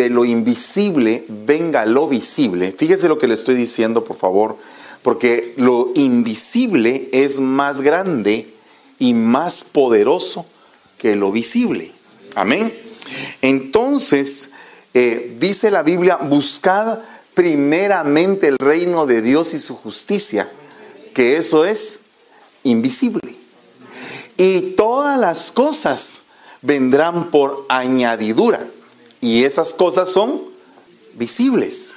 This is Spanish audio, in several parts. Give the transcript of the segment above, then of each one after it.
de lo invisible venga lo visible. Fíjese lo que le estoy diciendo, por favor, porque lo invisible es más grande y más poderoso que lo visible. Amén. Entonces, eh, dice la Biblia, buscad primeramente el reino de Dios y su justicia, que eso es invisible. Y todas las cosas vendrán por añadidura. Y esas cosas son visibles.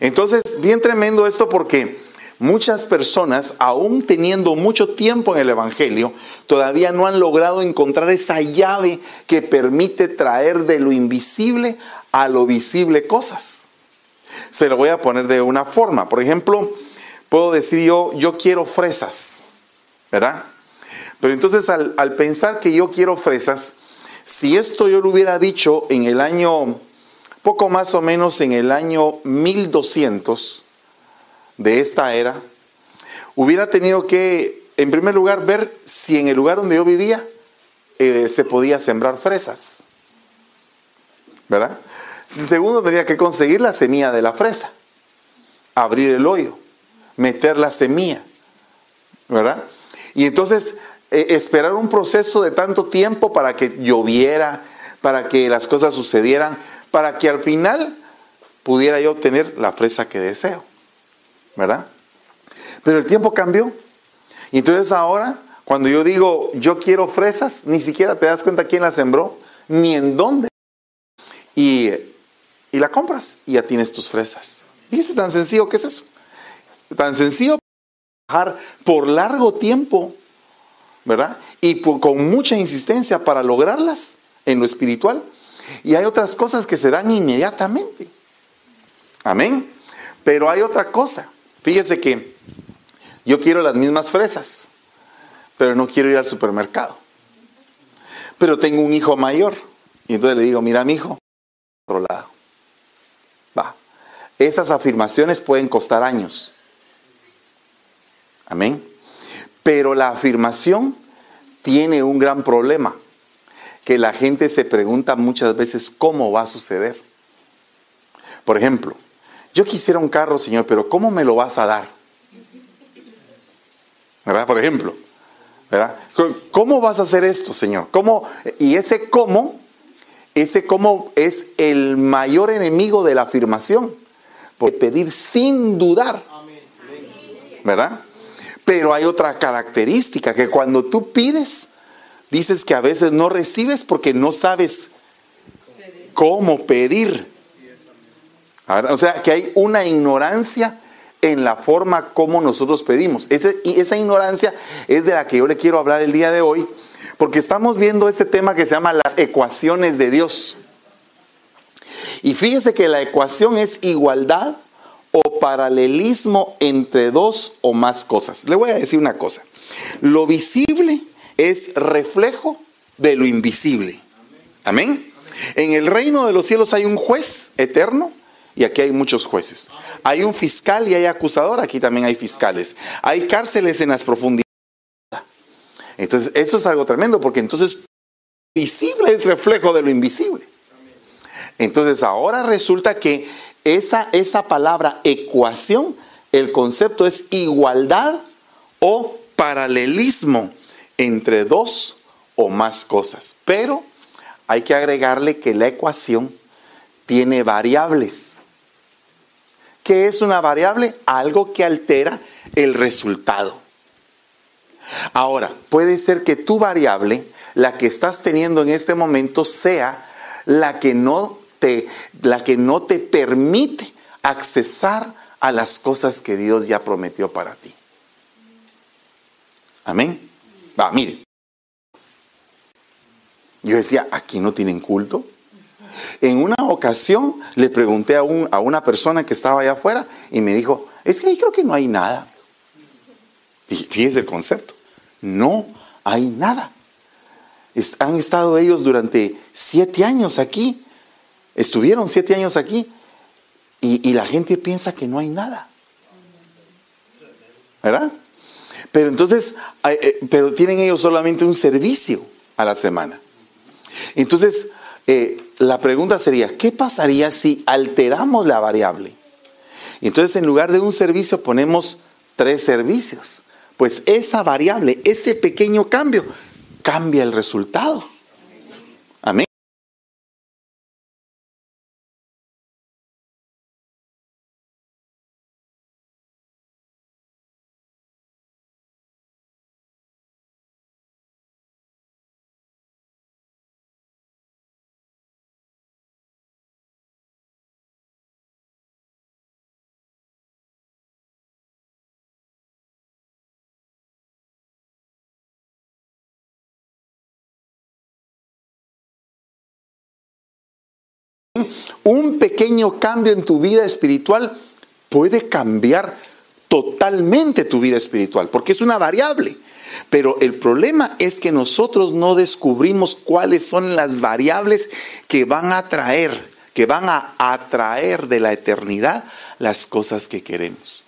Entonces, bien tremendo esto porque muchas personas, aún teniendo mucho tiempo en el Evangelio, todavía no han logrado encontrar esa llave que permite traer de lo invisible a lo visible cosas. Se lo voy a poner de una forma. Por ejemplo, puedo decir yo, yo quiero fresas, ¿verdad? Pero entonces al, al pensar que yo quiero fresas, si esto yo lo hubiera dicho en el año, poco más o menos en el año 1200 de esta era, hubiera tenido que, en primer lugar, ver si en el lugar donde yo vivía eh, se podía sembrar fresas. ¿Verdad? Segundo, tenía que conseguir la semilla de la fresa, abrir el hoyo, meter la semilla. ¿Verdad? Y entonces eh, esperar un proceso de tanto tiempo para que lloviera, para que las cosas sucedieran, para que al final pudiera yo tener la fresa que deseo. ¿Verdad? Pero el tiempo cambió. Y entonces ahora, cuando yo digo yo quiero fresas, ni siquiera te das cuenta quién las sembró, ni en dónde. Y, y la compras y ya tienes tus fresas. Fíjese tan sencillo que es eso. Tan sencillo trabajar por largo tiempo ¿verdad? Y con mucha insistencia para lograrlas en lo espiritual. Y hay otras cosas que se dan inmediatamente. Amén. Pero hay otra cosa. Fíjese que yo quiero las mismas fresas, pero no quiero ir al supermercado. Pero tengo un hijo mayor. Y entonces le digo, mira mi hijo, otro lado. Va. Esas afirmaciones pueden costar años. Amén. Pero la afirmación tiene un gran problema, que la gente se pregunta muchas veces cómo va a suceder. Por ejemplo, yo quisiera un carro, Señor, pero ¿cómo me lo vas a dar? ¿Verdad? Por ejemplo, ¿verdad? ¿Cómo vas a hacer esto, Señor? ¿Cómo? Y ese cómo, ese cómo es el mayor enemigo de la afirmación. Por pedir sin dudar. ¿Verdad? Pero hay otra característica, que cuando tú pides, dices que a veces no recibes porque no sabes cómo pedir. O sea, que hay una ignorancia en la forma como nosotros pedimos. y esa ignorancia es de la que yo le quiero hablar el día de hoy, porque estamos viendo este tema que se llama las ecuaciones de Dios. Y fíjese que la ecuación es igualdad o paralelismo entre dos o más cosas. Le voy a decir una cosa. Lo visible es reflejo de lo invisible. Amén. En el reino de los cielos hay un juez eterno y aquí hay muchos jueces. Hay un fiscal y hay acusador, aquí también hay fiscales. Hay cárceles en las profundidades. Entonces, eso es algo tremendo porque entonces visible es reflejo de lo invisible. Entonces, ahora resulta que esa, esa palabra ecuación, el concepto es igualdad o paralelismo entre dos o más cosas. Pero hay que agregarle que la ecuación tiene variables. ¿Qué es una variable? Algo que altera el resultado. Ahora, puede ser que tu variable, la que estás teniendo en este momento, sea la que no la que no te permite accesar a las cosas que Dios ya prometió para ti. Amén. Va, mire. Yo decía, aquí no tienen culto. En una ocasión le pregunté a, a una persona que estaba allá afuera y me dijo, es que ahí creo que no hay nada. Fíjese el concepto. No hay nada. Han estado ellos durante siete años aquí Estuvieron siete años aquí y, la gente piensa que no hay nada. ¿Verdad? Pero entonces, eh, pero tienen ellos solamente un servicio a la semana. Entonces, eh, la pregunta sería, ¿qué pasaría si alteramos la variable? Entonces, en lugar de un servicio ponemos tres servicios. Pues esa variable, ese pequeño cambio, cambia el resultado. Un pequeño cambio en tu vida espiritual puede cambiar totalmente tu vida espiritual, porque es una variable. Pero el problema es que nosotros no descubrimos cuáles son las variables que van a traer, que van a atraer de la eternidad las cosas que queremos.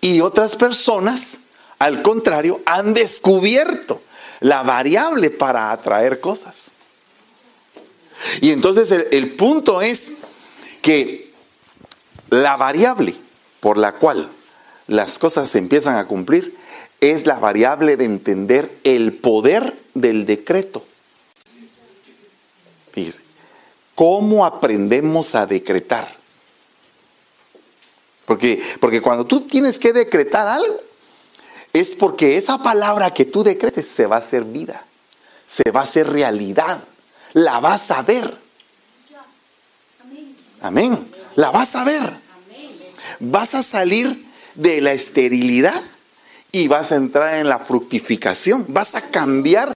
Y otras personas, al contrario, han descubierto la variable para atraer cosas. Y entonces el, punto es que la variable por la cual las cosas se empiezan a cumplir es la variable de entender el poder del decreto. Fíjese, ¿cómo aprendemos a decretar? Porque, porque cuando tú tienes que decretar algo, es porque esa palabra que tú decretes se va a hacer vida, se va a hacer realidad la vas a ver. Amén. La vas a ver. Vas a salir de la esterilidad y vas a entrar en la fructificación. Vas a cambiar